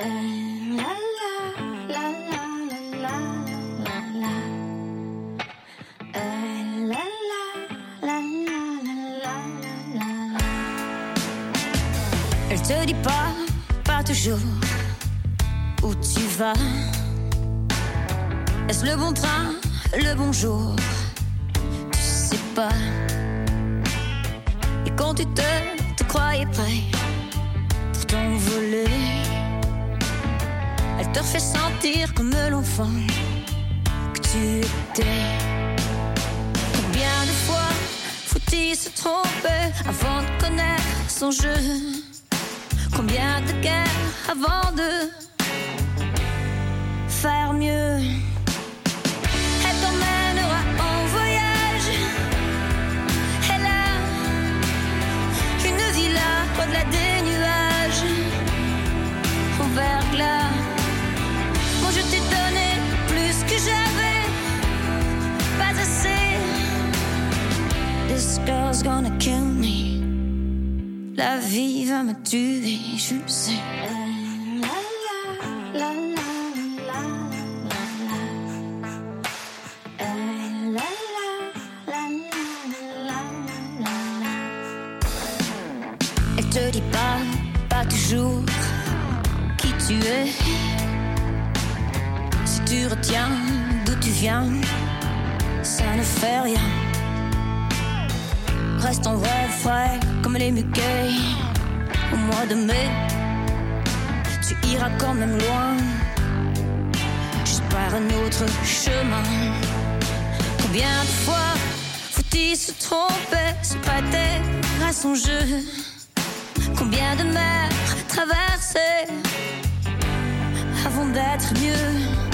Elle te dit pas, pas toujours où tu vas. Est-ce le bon train, le bon jour? Tu sais pas. Et quand tu te, te croyais prêt pour t'envoler, te fait sentir comme l'enfant que tu étais. Combien de fois faut-il se tromper avant de connaître son jeu? Combien de guerres avant de faire mieux? Elle t'emmènera en voyage. Elle a une villa au-delà des Gonna kill me? La vie va me tuer, je sais. Elle te dit pas, pas toujours qui tu es. Si tu retiens d'où tu viens, ça ne fait rien. Reste en vrai frais comme les muquets au mois de mai. Tu iras quand même loin, juste par un autre chemin. Combien de fois faut-il se tromper, se prêter à son jeu? Combien de mers traverser avant d'être mieux?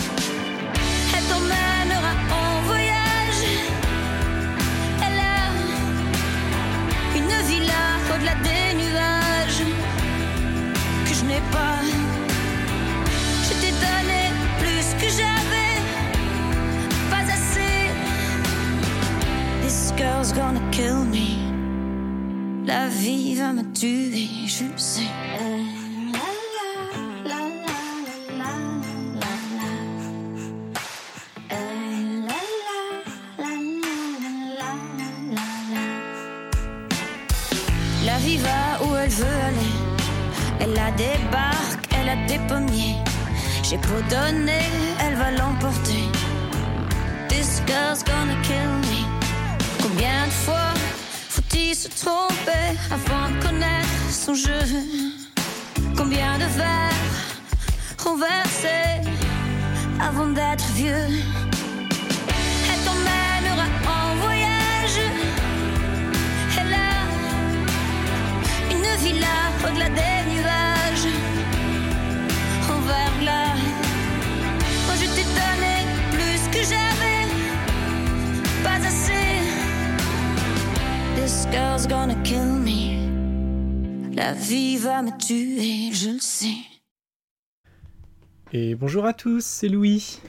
Et bonjour à tous, c'est Louis.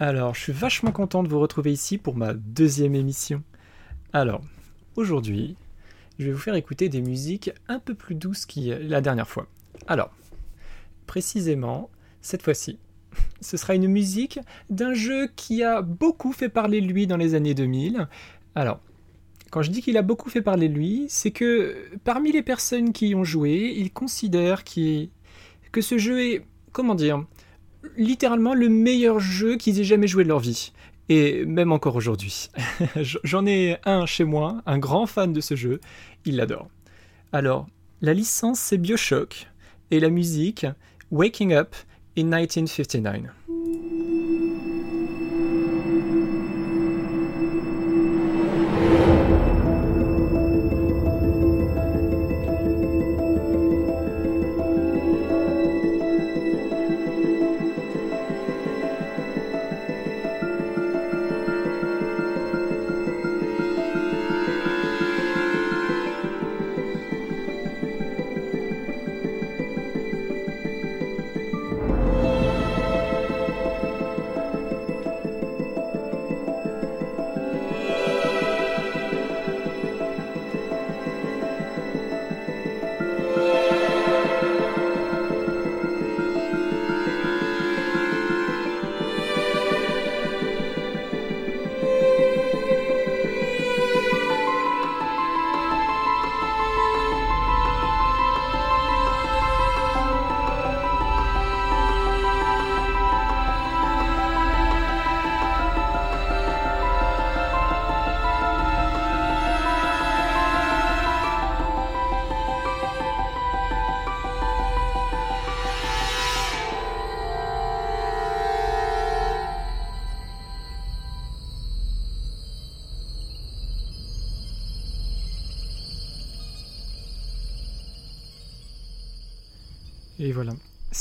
Alors, je suis vachement content de vous retrouver ici pour ma deuxième émission. Alors, aujourd'hui, je vais vous faire écouter des musiques un peu plus douces que la dernière fois. Alors, précisément, cette fois-ci, ce sera une musique d'un jeu qui a beaucoup fait parler de lui dans les années 2000. Alors, quand je dis qu'il a beaucoup fait parler de lui, c'est que parmi les personnes qui y ont joué, ils considèrent qu'il- que ce jeu est, comment dire, littéralement le meilleur jeu qu'ils aient jamais joué de leur vie. Et même encore aujourd'hui. J'en ai un chez moi, un grand fan de ce jeu, il l'adore. Alors, la licence c'est Bioshock, et la musique Waking Up in 1959.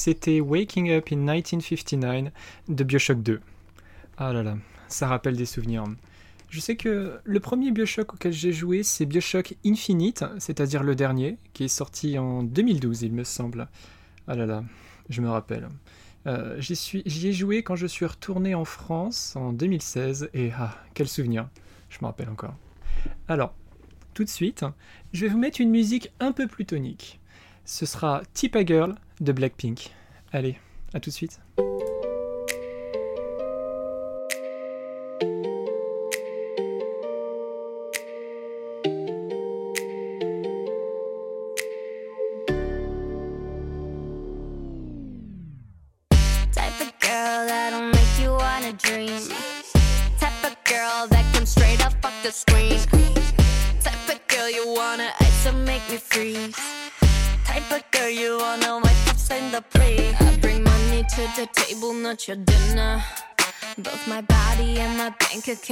C'était Waking Up in 1959 de Bioshock 2. Ah là là, ça rappelle des souvenirs. Je sais que le premier Bioshock auquel j'ai joué, c'est Bioshock Infinite, c'est-à-dire le dernier, qui est sorti en 2012, il me semble. Ah là là, je me rappelle. Euh, j'y ai joué quand je suis retourné en France en 2016, et ah, quel souvenir, je me rappelle encore. Alors, tout de suite, je vais vous mettre une musique un peu plus tonique. Ce sera Tipa Girl de Blackpink. Allez, à tout de suite.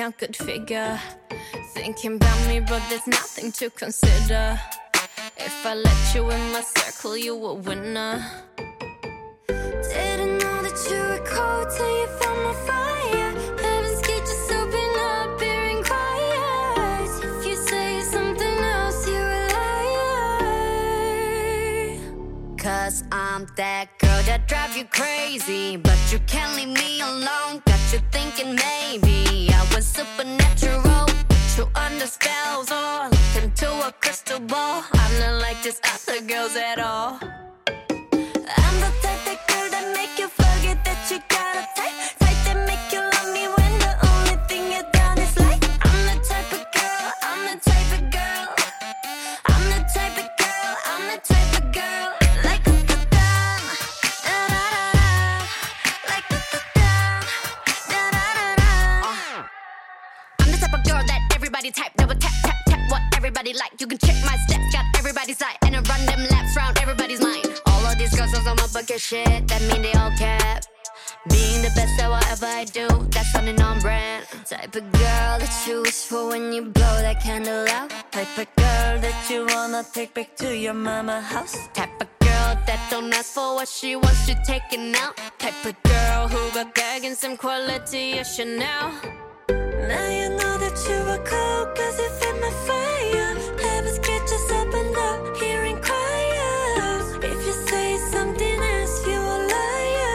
Account could figure. Thinking about me, but there's nothing to consider. If I let you in my circle, you a winner. Didn't know that you were cold till you found my fire. Heaven's gate just open up and quiet. If you say something else, you're a liar. Cause I'm that girl that drive you crazy, but you can't leave me alone. Got you thinking maybe I was supernatural. You under spells or into a crystal ball. I'm not like these other girls at all. I'm the type that girl that make you forget that you got a type. That type, double tap, tap, tap, what everybody like. You can check my steps, got everybody's side, and I run them laps round everybody's mind. All of these girls on my bucket shit, that mean they all cap. Being the best at whatever I do, that's something on brand. Type of girl that you wish for when you blow that candle out. Type of girl that you wanna take back to your mama house. Type of girl that don't ask for what she wants, she taking out. Type of girl who got gag and some quality of Chanel. Now you know that you were cold cause you fed my fire. Heaven's just opened up in quiet If you say something else you a liar.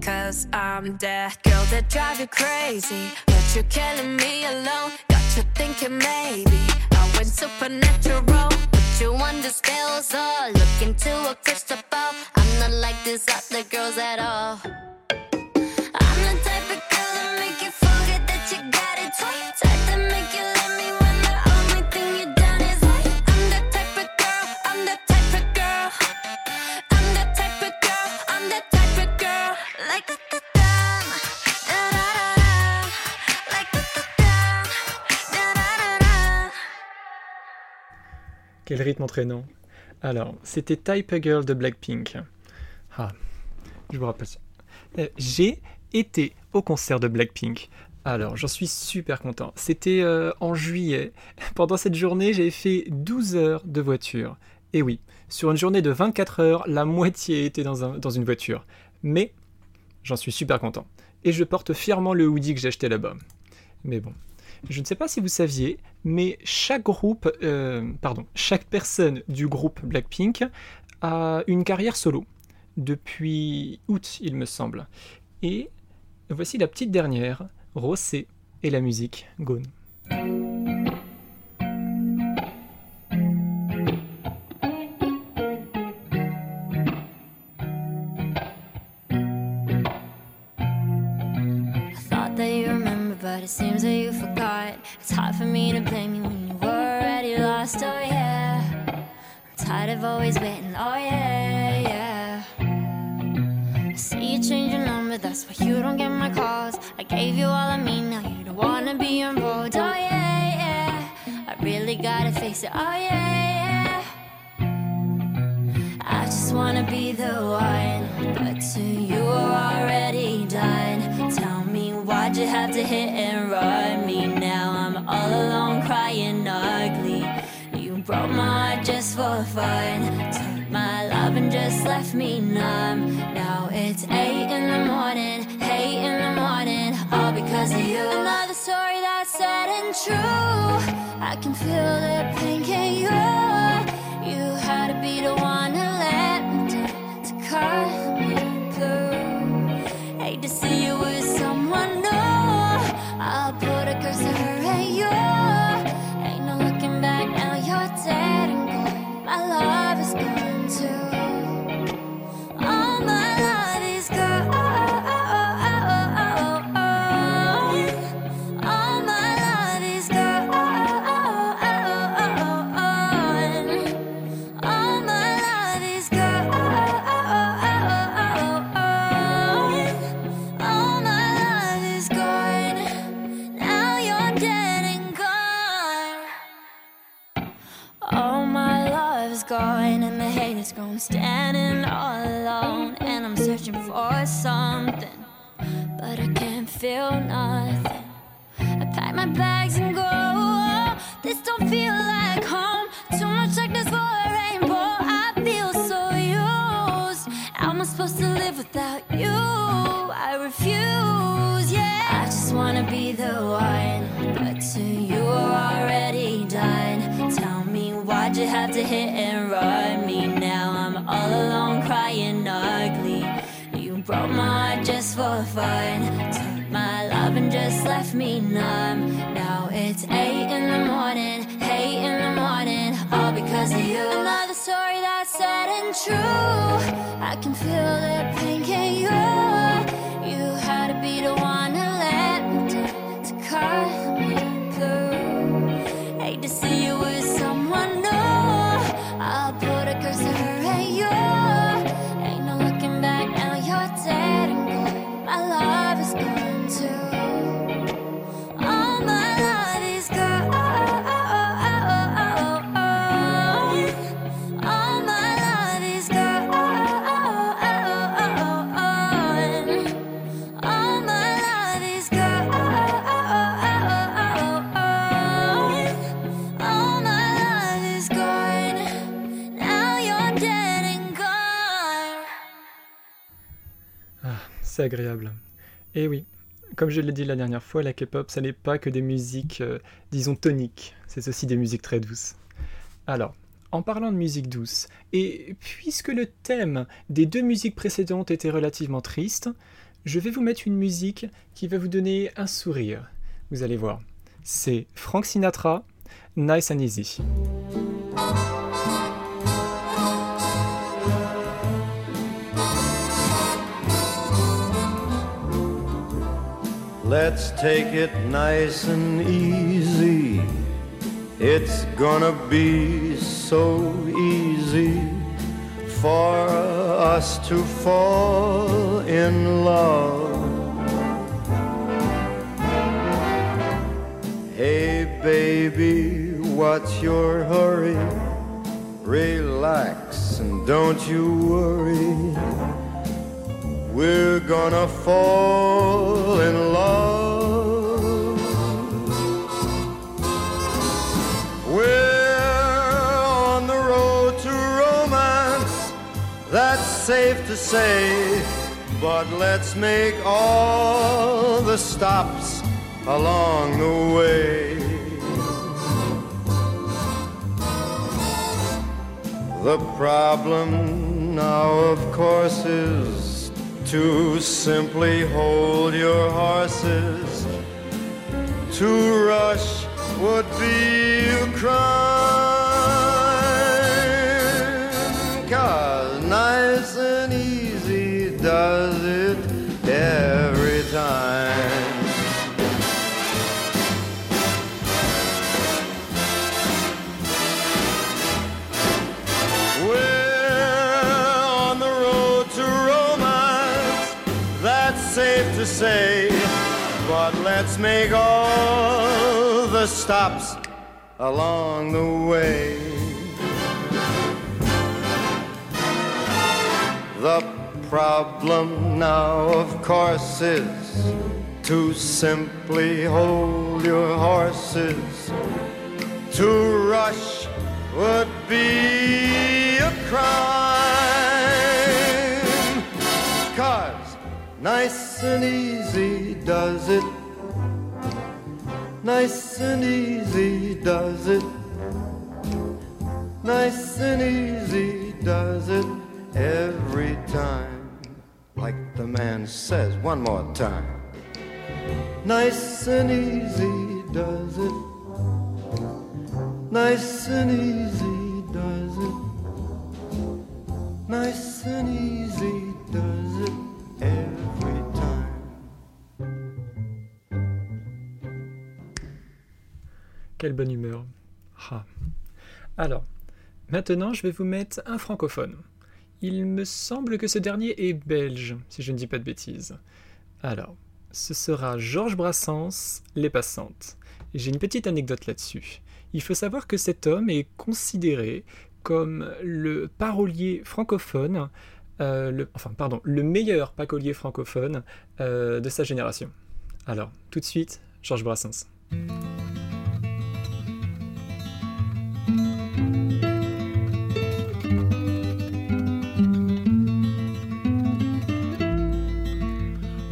Cause I'm that girl that drive you crazy But you're killing me alone. Got you thinking maybe I went supernatural Put you under spells or look into a crystal ball. I'm not like these other girls at all Quel rythme entraînant. Alors, c'était Type A Girl de Blackpink. Ah, je vous rappelle ça. Euh, J'ai été au concert de Blackpink. Alors, j'en suis super content. C'était euh, en juillet. Pendant cette journée, j'ai fait 12 heures de voiture. Et oui, sur une journée de 24 heures, la moitié était dans, un- dans une voiture. Mais j'en suis super content. Et je porte fièrement le hoodie que j'ai acheté là-bas. Mais bon, je ne sais pas si vous saviez, mais chaque groupe, euh, pardon, chaque personne du groupe Blackpink a une carrière solo depuis août, il me semble. Et voici la petite dernière, Rosé et la musique Gone. Seems that you forgot. It's hard for me to blame you when you were already lost. Oh yeah, I'm tired of always waiting. Oh yeah, yeah. I see you change your number, that's why you don't get my calls. I gave you all of me, now you don't wanna be involved. Oh yeah, yeah. I really gotta face it. Oh yeah, yeah. I just wanna be the one, but to you are already done. Tell why'd you have to hit and run me now? I'm all alone crying ugly. You broke my heart just for fun. Took my love and just left me numb. Now it's eight in the morning, eight in the morning, all because of you. Another story that's sad and true. I can feel the pain, can you? You had to be the one to let me down, to cut me through. Hate to see is. Standing all alone, and I'm searching for something, but I can't feel nothing. I pack my bags and go. This don't feel like home. Too much darkness for a rainbow. I feel so used. How am I supposed to live without you? I refuse. Yeah, I just wanna be the one, but to you are already done. Tell me why'd you have to hit and run me? All alone, crying ugly. You broke my heart just for fun. Took my love and just left me numb. Now it's eight in the morning, eight in the morning, all because of you. Another story that's sad and true. I can feel the pain, Et oui, comme je l'ai dit la dernière fois, la K-pop, ça n'est pas que des musiques, euh, disons, toniques, c'est aussi des musiques très douces. Alors, en parlant de musique douce, et puisque le thème des deux musiques précédentes était relativement triste, je vais vous mettre une musique qui va vous donner un sourire. Vous allez voir. C'est Frank Sinatra, Nice and Easy. Let's take it nice and easy. It's gonna be so easy for us to fall in love. Hey, baby, what's your hurry? Relax and don't you worry. We're gonna fall in love. We're on the road to romance, that's safe to say. But let's make all the stops along the way. The problem now, of course, is to simply hold your horses. To rush would be a crime. Cause nice and easy does make all the stops along the way. The problem now, of course, is to simply hold your horses. To rush would be a crime. Cause nice and easy does it Nice and easy does it. Nice and easy does it every time. Like the man says, one more time. Nice and easy does it. Nice and easy does it. Nice and easy does it every Quelle bonne humeur. Ah. Alors, maintenant je vais vous mettre un francophone. Il me semble que ce dernier est belge, si je ne dis pas de bêtises. Alors, ce sera Georges Brassens, Les Passantes. J'ai une petite anecdote là-dessus. Il faut savoir que cet homme est considéré comme le parolier francophone, euh, enfin pardon, le meilleur parolier francophone euh, de sa génération. Alors, tout de suite, Georges Brassens.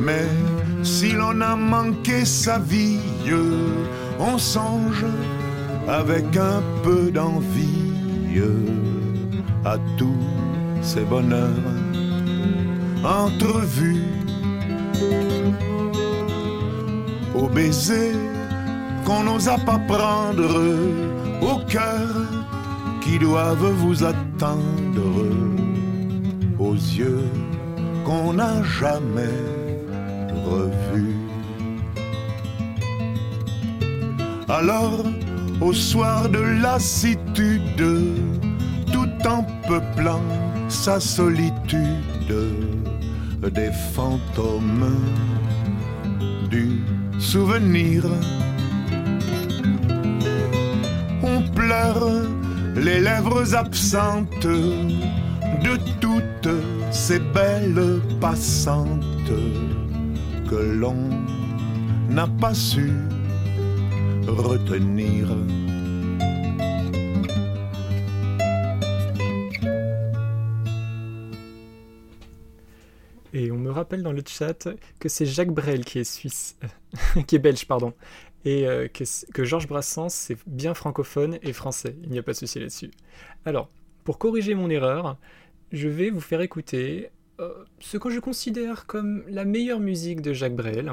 Mais si l'on a manqué sa vie, on songe avec un peu d'envie à tous ces bonheurs entrevus. Au baiser qu'on n'osa pas prendre, au cœur qui doivent vous attendre, aux qu'on n'a jamais revus. Alors, au soir de lassitude, tout en peuplant sa solitude, des fantômes du souvenir. On pleure les lèvres absentes de toutes ces belles passantes que l'on n'a pas su retenir. Et on me rappelle dans le chat que c'est Jacques Brel qui est suisse, qui est belge, pardon, et euh, que, que Georges Brassens c'est bien francophone et français. Il n'y a pas de souci là-dessus. Alors, pour corriger mon erreur, je vais vous faire écouter euh, ce que je considère comme la meilleure musique de Jacques Brel,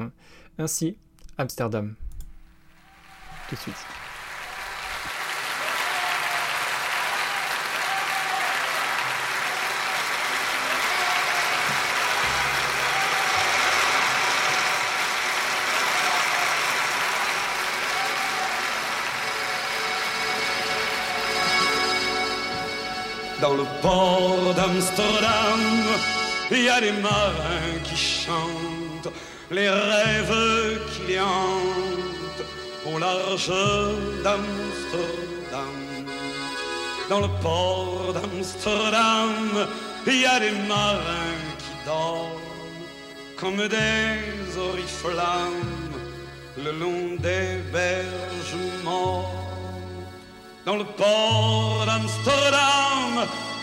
ainsi Amsterdam. Tout de suite. Port d'Amsterdam, il y a des marins qui chantent les rêves qui les hantent au large d'Amsterdam. Dans le port d'Amsterdam, il y a des marins qui dorment comme des oriflammes le long des berges. Dans le port d'Amsterdam,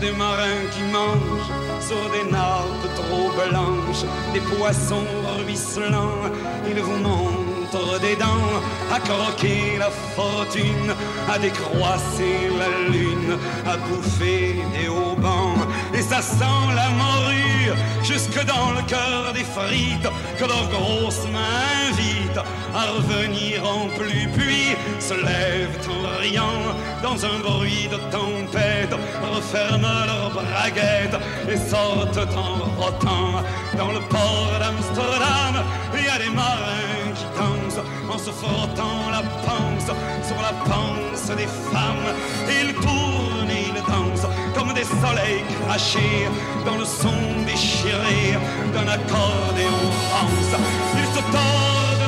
Des marins qui mangent sur des nappes trop blanches, des poissons ruisselants. Ils vous montrent des dents à croquer la fortune, à décroisser la lune, à bouffer des haubans. Et ça sent la morue jusque dans le cœur des frites que leurs grosses mains invitent à revenir en plus. Puis se lèvent en riant dans un bruit de tempête, referment leurs braguettes et sortent en rotant. Dans le port d'Amsterdam, il y a des marins qui dansent en se frottant la panse sur la panse des femmes. Ils tournent et ils dansent comme des soleils crachés dans le son déchiré d'un accordéon rance. Ils se tordent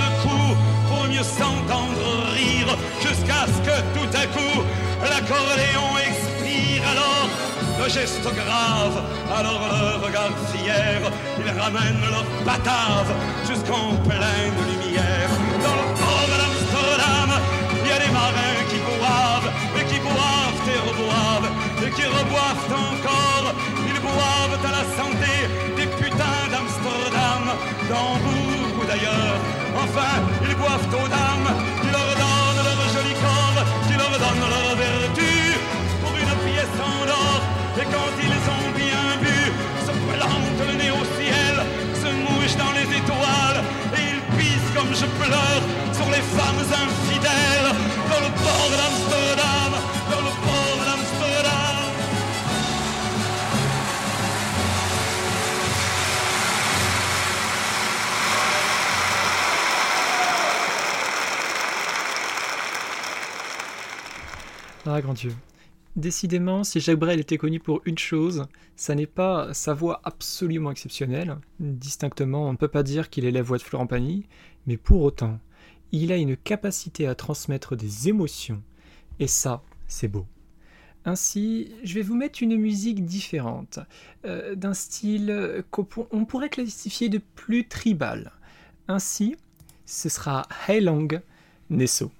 s'entendre rire jusqu'à ce que tout à coup l'accordéon expire alors le geste grave, alors le regard fier, ils ramènent leur batave jusqu'en pleine lumière. Dans le port d'Amsterdam, il y a des marins qui boivent, et qui boivent et reboivent, et qui reboivent encore. Ils boivent à la santé des putains d'Amsterdam, d'Hambourg ou d'ailleurs. Enfin, ils boivent aux dames, qui leur donnent leur joli corps, qui leur donnent leur vertu pour une pièce en or. Et quand ils ont bien bu, se plantent le nez au ciel, se mouchent dans les étoiles, et ils pissent comme je pleure sur les femmes infidèles dans le port d'Amsterdam, Ah, grand Dieu. Décidément, si Jacques Brel était connu pour une chose, ça n'est pas sa voix absolument exceptionnelle. Distinctement, on ne peut pas dire qu'il est la voix de Florent Pagny, mais pour autant, il a une capacité à transmettre des émotions, et ça, c'est beau. Ainsi, je vais vous mettre une musique différente, euh, d'un style qu'on pour- on pourrait classifier de plus tribal. Ainsi, ce sera Heilong Nesso.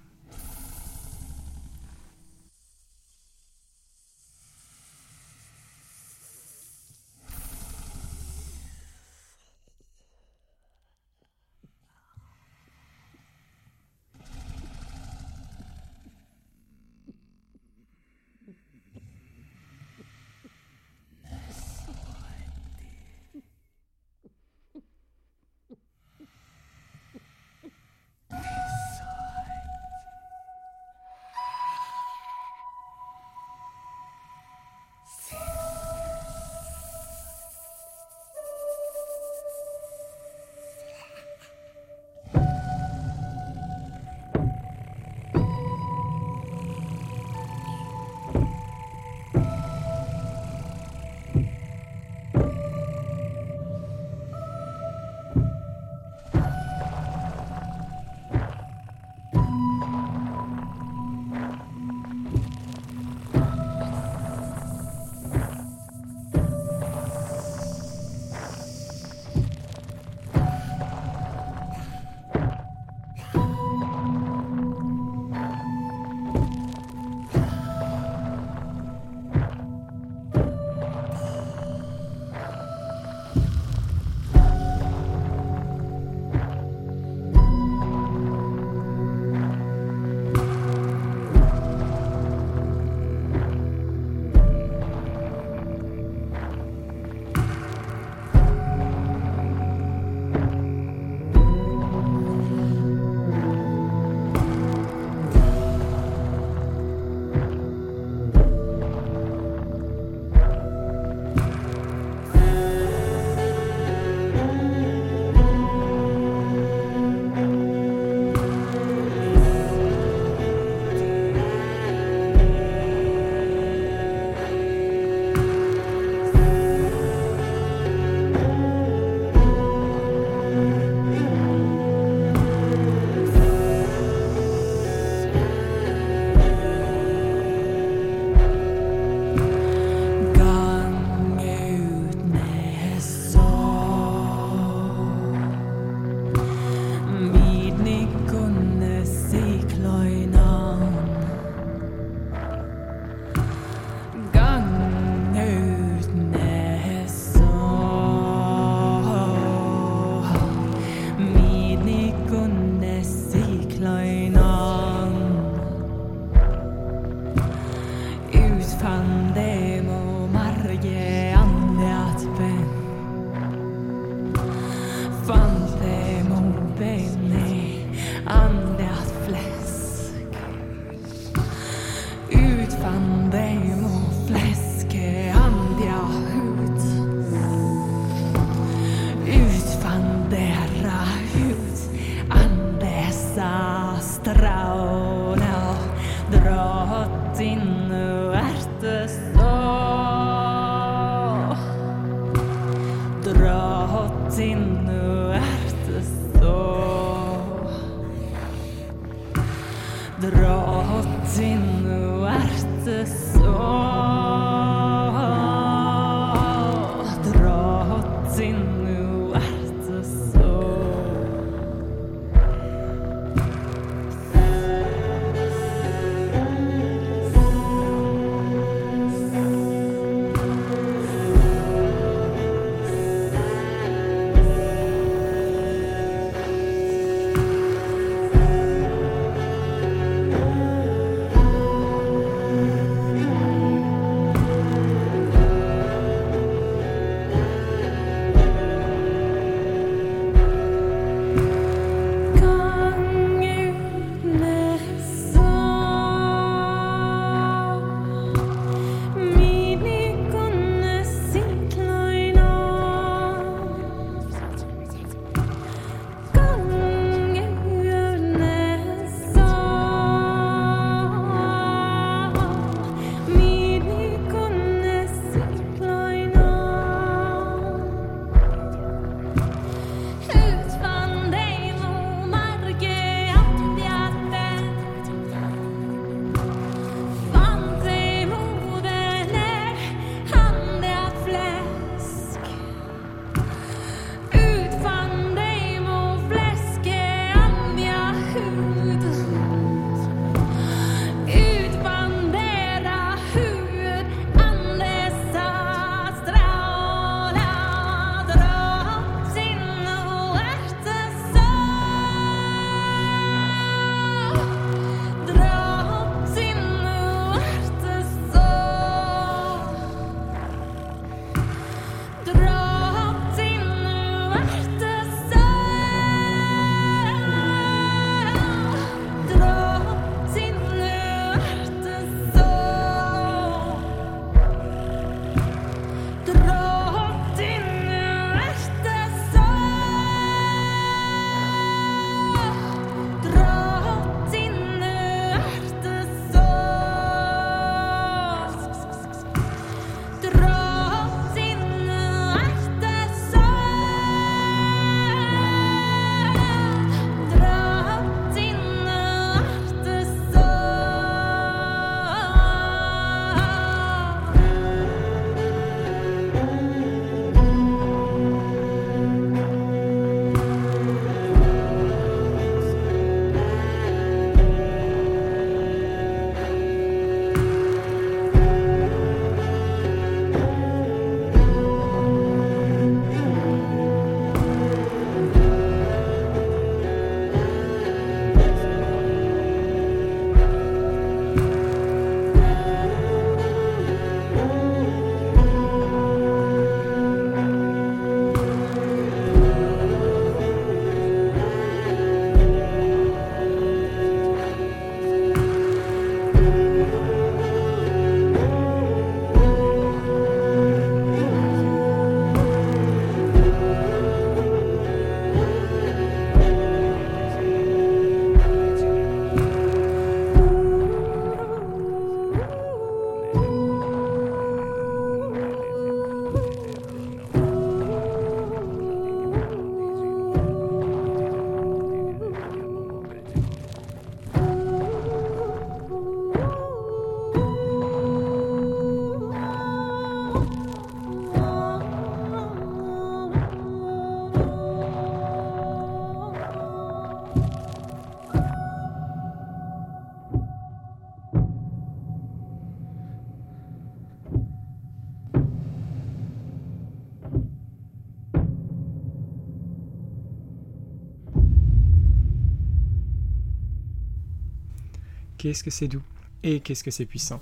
Qu'est-ce que c'est doux et qu'est-ce que c'est puissant.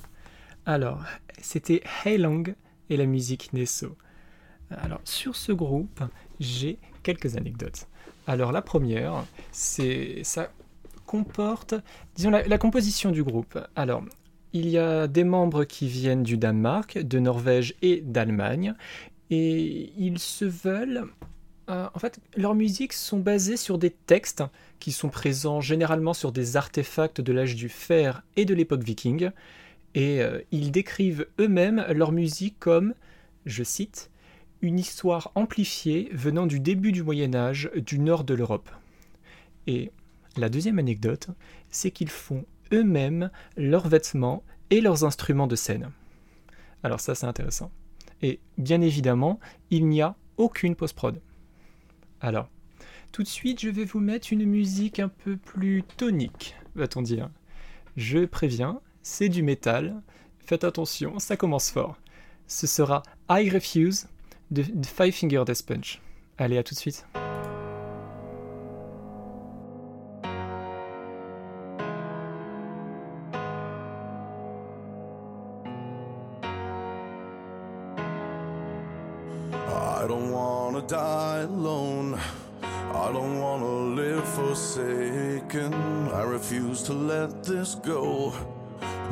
Alors, c'était Hey Long et la musique Nesso. Alors, sur ce groupe, j'ai quelques anecdotes. Alors, la première, c'est ça comporte, disons, la, la composition du groupe. Alors, il y a des membres qui viennent du Danemark, de Norvège et d'Allemagne, et ils se veulent euh, en fait, leurs musiques sont basées sur des textes qui sont présents généralement sur des artefacts de l'âge du fer et de l'époque viking, et euh, ils décrivent eux-mêmes leur musique comme, je cite, une histoire amplifiée venant du début du Moyen Âge du nord de l'Europe. Et la deuxième anecdote, c'est qu'ils font eux-mêmes leurs vêtements et leurs instruments de scène. Alors ça c'est intéressant. Et bien évidemment, il n'y a aucune post-prod. Alors, tout de suite, je vais vous mettre une musique un peu plus tonique, va-t-on dire. Je préviens, c'est du métal. Faites attention, ça commence fort. Ce sera I Refuse de Five Finger Death Punch. Allez, à tout de suite. To let this go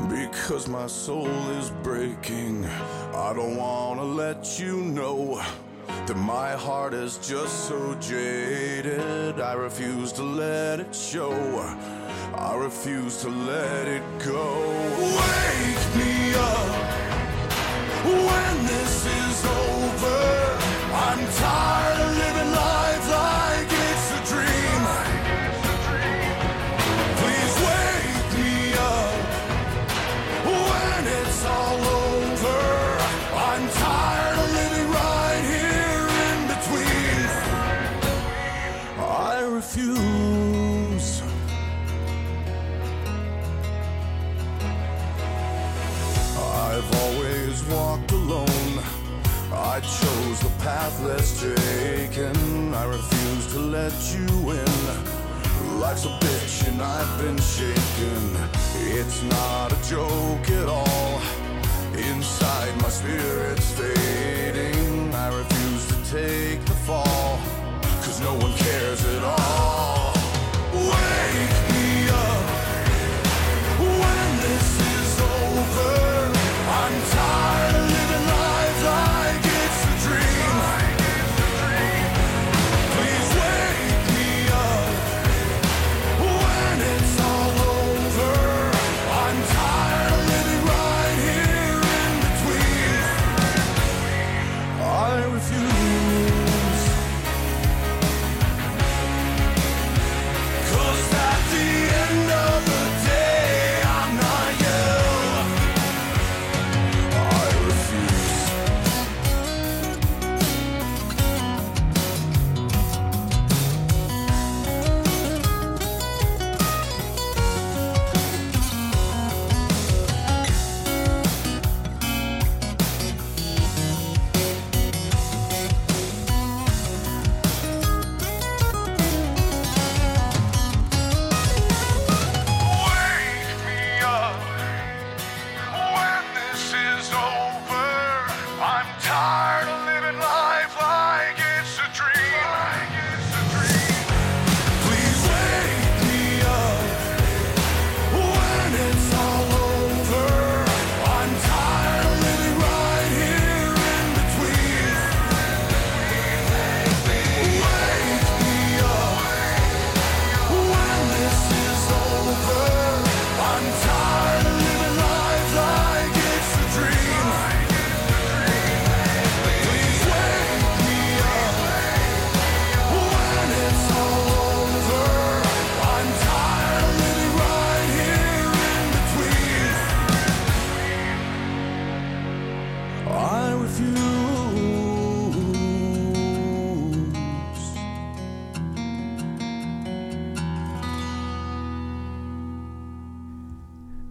because my soul is breaking. I don't wanna let you know that my heart is just so jaded. I refuse to let it show. I refuse to let it go. Wake me up when this is over. I'm tired chose the path less taken. I refuse to let you in. Life's a bitch and I've been shaken. It's not a joke at all. Inside my spirit's fading. I refuse to take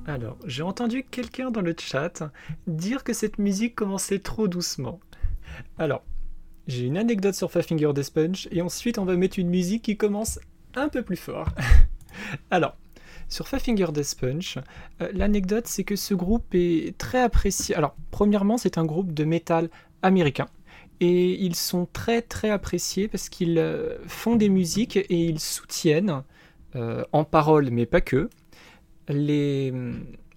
Alors, j'ai entendu quelqu'un dans le chat dire que cette musique commençait trop doucement. Alors, j'ai une anecdote sur Five Finger Death et ensuite on va mettre une musique qui commence un peu plus fort. Alors, sur Five Finger Death Punch, euh, l'anecdote c'est que ce groupe est très apprécié. Alors, premièrement, c'est un groupe de métal américain. Et ils sont très très appréciés parce qu'ils euh, font des musiques et ils soutiennent, euh, en parole mais pas que, les...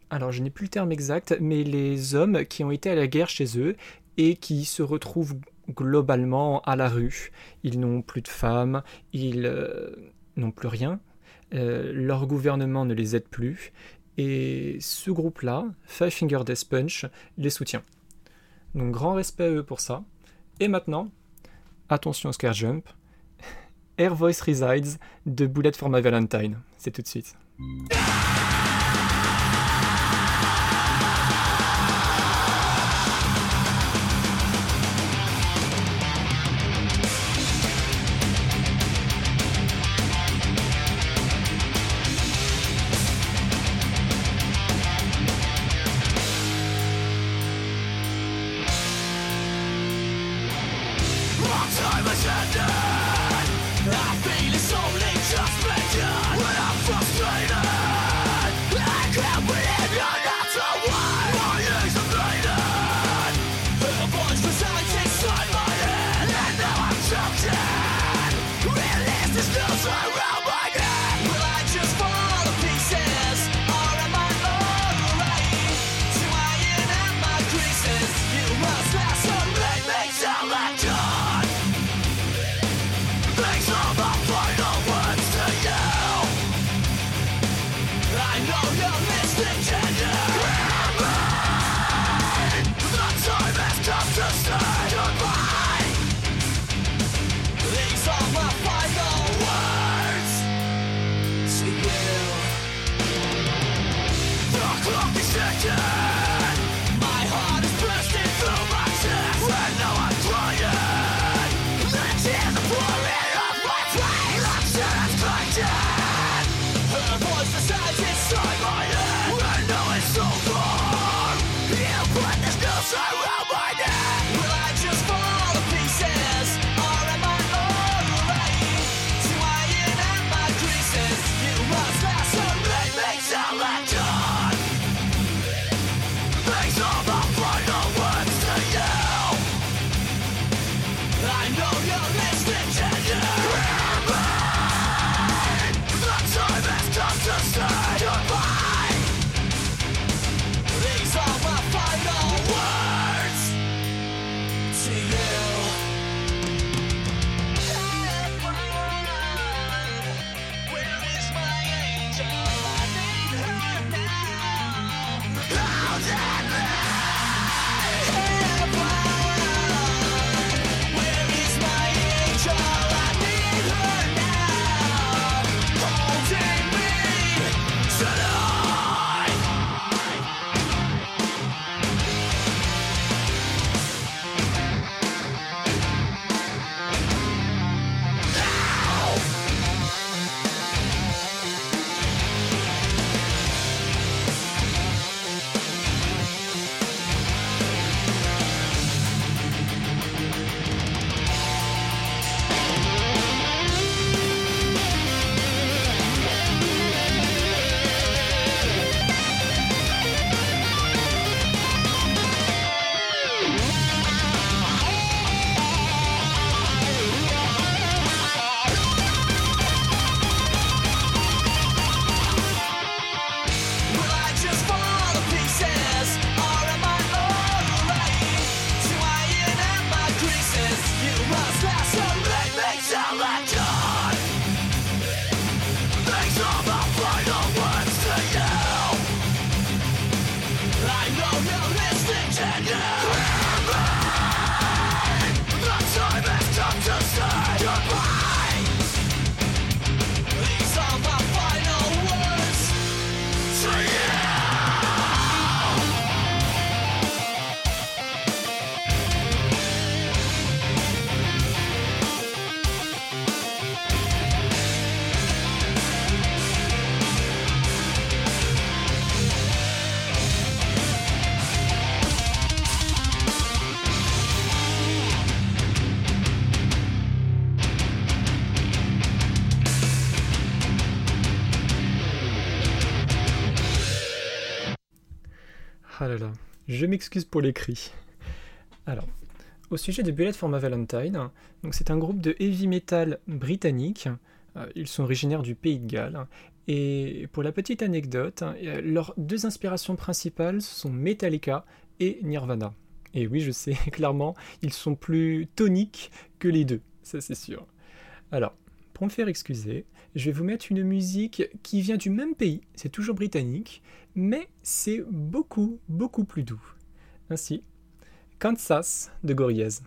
Alors je n'ai plus le terme exact, mais les hommes qui ont été à la guerre chez eux et qui se retrouvent globalement à la rue. Ils n'ont plus de femmes, ils n'ont plus rien, leur gouvernement ne les aide plus, et ce groupe-là, Five Finger Death Punch, les soutient. Donc grand respect à eux pour ça. Et maintenant, attention Scare Jump, Air Voice Resides de Bullet for My Valentine. C'est tout de suite. Je m'excuse pour les cris. Alors, au sujet de Bullet for My Valentine, c'est un groupe de heavy metal britannique. Euh, ils sont originaires du pays de Galles. Et pour la petite anecdote, euh, leurs deux inspirations principales sont Metallica et Nirvana. Et oui, je sais, clairement, ils sont plus toniques que les deux, ça c'est sûr. Alors, pour me faire excuser, je vais vous mettre une musique qui vient du même pays, c'est toujours britannique, mais c'est beaucoup, beaucoup plus doux. Ainsi, Kansas de Gorillaz.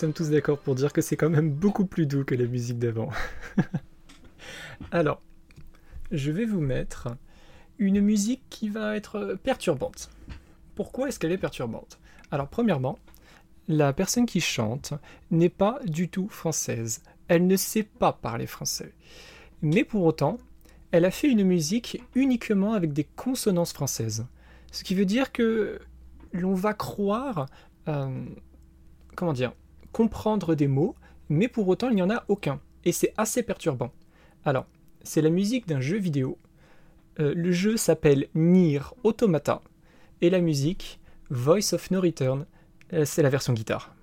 Sommes tous d'accord pour dire que c'est quand même beaucoup plus doux que la musique d'avant. Alors, je vais vous mettre une musique qui va être perturbante. Pourquoi est-ce qu'elle est perturbante? Alors, premièrement, la personne qui chante n'est pas du tout française. Elle ne sait pas parler français. Mais pour autant, elle a fait une musique uniquement avec des consonances françaises. Ce qui veut dire que l'on va croire, euh, comment dire, comprendre des mots, mais pour autant il n'y en a aucun. Et c'est assez perturbant. Alors, c'est la musique d'un jeu vidéo. Euh, le jeu s'appelle Nier Automata. Et la musique, Voice of No Return, euh, c'est la version guitare.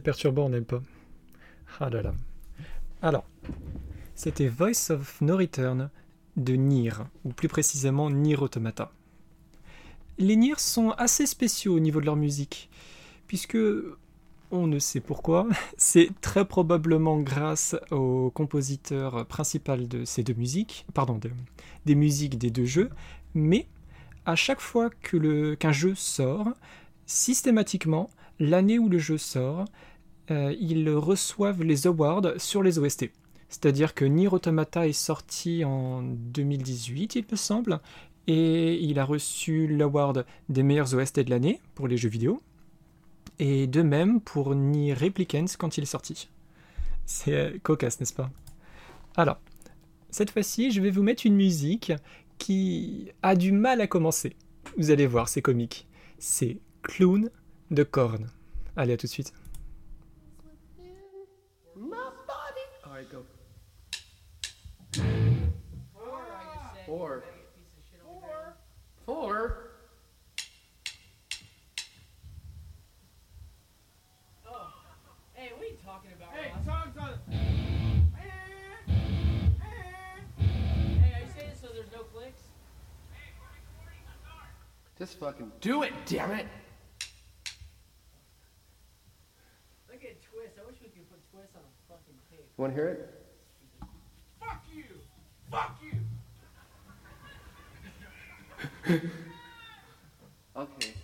Perturbant, on n'aime pas. Ah là là. Alors, c'était Voice of No Return de Nier, ou plus précisément Nier Automata. Les Nier sont assez spéciaux au niveau de leur musique, puisque on ne sait pourquoi, c'est très probablement grâce au compositeur principal de ces deux musiques, pardon, des musiques des deux jeux, mais à chaque fois que qu'un jeu sort, systématiquement, l'année où le jeu sort, euh, ils reçoivent les awards sur les OST. C'est-à-dire que Nier Automata est sorti en 2018, il me semble, et il a reçu l'award des meilleurs OST de l'année pour les jeux vidéo. Et de même pour Nier Replicants quand il est sorti. C'est euh, cocasse, n'est-ce pas? Alors, cette fois-ci, je vais vous mettre une musique qui a du mal à commencer. Vous allez voir, c'est comique. C'est Clown de Korn. Allez, à tout de suite. Alright, go. Four. Four. Hey, what are you talking about, Hey, Ross? tongues on. Hey, are you saying so there's no clicks? Just fucking do it, damn it. Fucking tape. Want to hear it? Fuck you! Fuck you! Okay.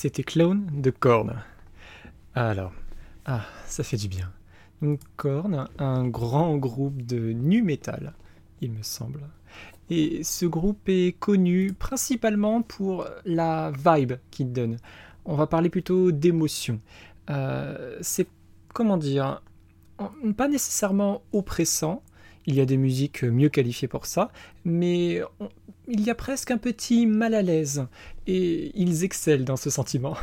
C'était Clown de Korn. Alors, ah, ça fait du bien. Donc Korn, un grand groupe de nu metal, il me semble. Et ce groupe est connu principalement pour la vibe qu'il donne. On va parler plutôt d'émotion. Euh, c'est, comment dire, pas nécessairement oppressant. Il y a des musiques mieux qualifiées pour ça, mais il y a presque un petit mal à l'aise. Et ils excellent dans ce sentiment.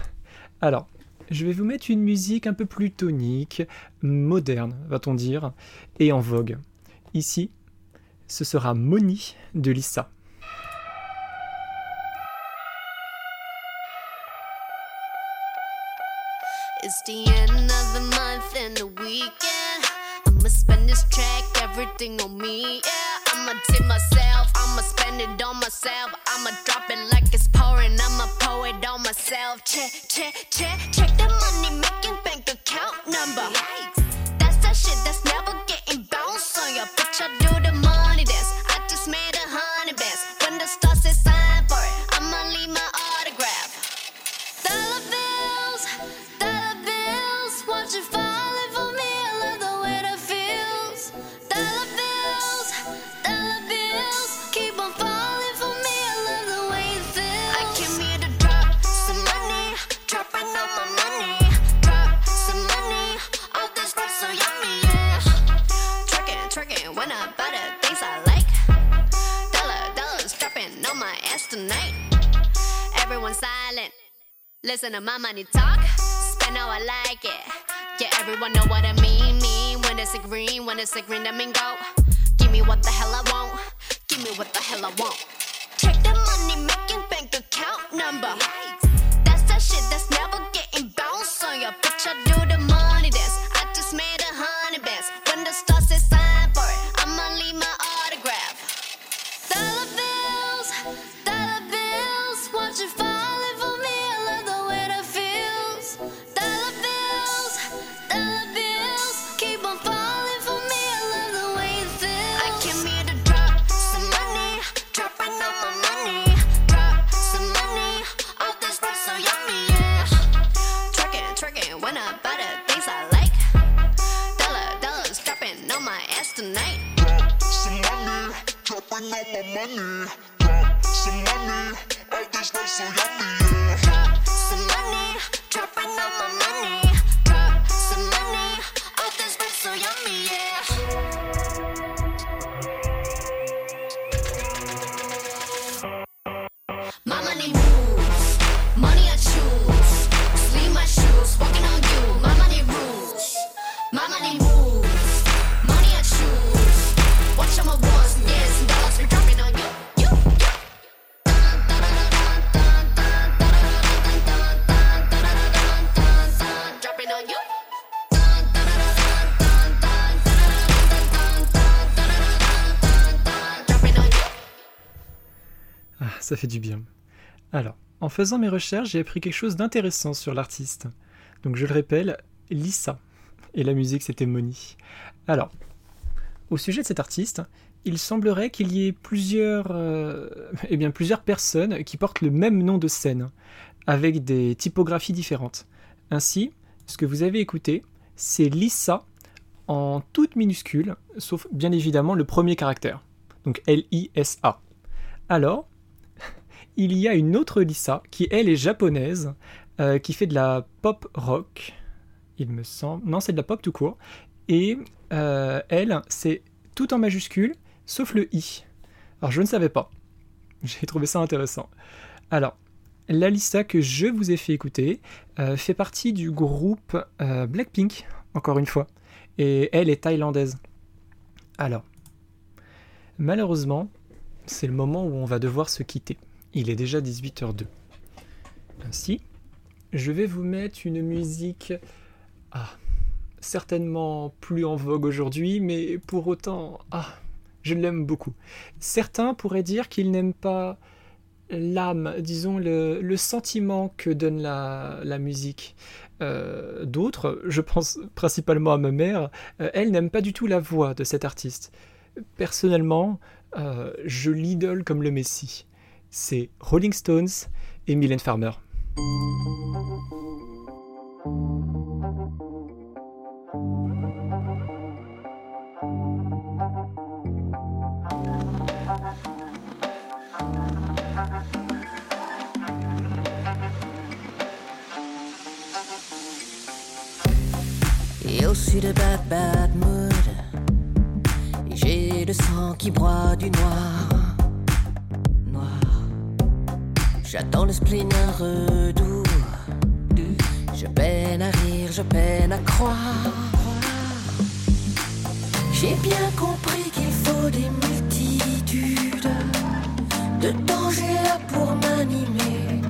Alors, je vais vous mettre une musique un peu plus tonique, moderne, va-t-on dire, et en vogue. Ici, ce sera Moni de. Yeah, I'ma tip myself, I'ma spend it on myself. I'ma drop it like it's pouring, I'ma pour it on myself. Check, check, check, check the money making bank account number. That's Listen to my money talk, spend how I like it. Yeah, everyone know what I mean. Mean when it's a green, when it's a green, I mean go. Give me what the hell I want. Give me what the hell I want. Check the money making bank account number. That's that shit that's never getting bounced on your bitch. I do this rap so ça fait du bien. Alors, en faisant mes recherches, j'ai appris quelque chose d'intéressant sur l'artiste. Donc je le répète, Lisa. Et la musique, c'était Moni. Alors, au sujet de cet artiste, il semblerait qu'il y ait plusieurs, euh, eh bien, plusieurs personnes qui portent le même nom de scène, avec des typographies différentes. Ainsi, ce que vous avez écouté, c'est Lisa en toute minuscule, sauf bien évidemment le premier caractère. Donc L-I-S-A. Alors, il y a une autre Lisa qui, elle, est japonaise, euh, qui fait de la pop rock, il me semble. Non, c'est de la pop tout court. Et euh, elle, c'est tout en majuscule, sauf le i. Alors, je ne savais pas. J'ai trouvé ça intéressant. Alors, la Lisa que je vous ai fait écouter euh, fait partie du groupe Blackpink, encore une fois. Et elle est thaïlandaise. Alors, malheureusement, c'est le moment où on va devoir se quitter. Il est déjà 18h02. Ainsi, je vais vous mettre une musique ah, certainement plus en vogue aujourd'hui, mais pour autant, ah, je l'aime beaucoup. Certains pourraient dire qu'ils n'aiment pas l'âme, disons le, sentiment que donne la, la musique. Euh, D'autres, je pense principalement à ma mère, euh, elle n'aime pas du tout la voix de cet artiste. Personnellement, euh, je l'idole comme le Messie c'est Rolling Stones et Mylène Farmer. de bad bad mood. J'ai le sang qui broie du noir. J'attends le spleen un Je peine à rire, je peine à croire. J'ai bien compris qu'il faut des multitudes De dangers pour m'animer.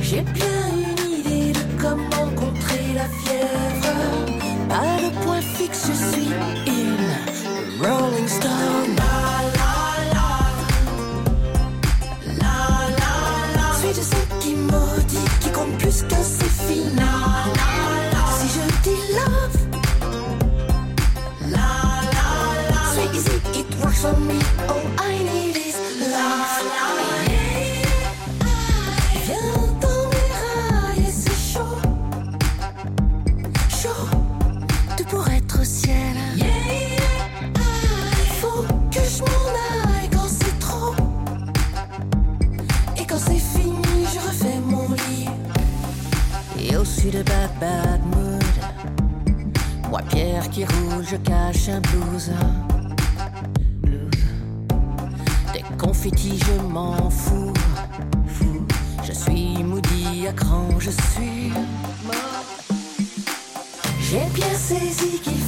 J'ai bien une idée de comment contrer la fièvre. Pas de point fixe, je suis Moi, pierre qui roule, je cache un blues. Des confettis, je m'en fous. Fou. Je suis moody à cran, je suis mort. J'ai bien saisi qu'il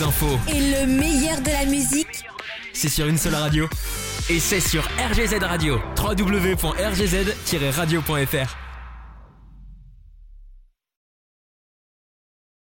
Infos, Et le meilleur de la musique, c'est sur une seule radio. Et c'est sur RGZ Radio. www.rgz-radio.fr.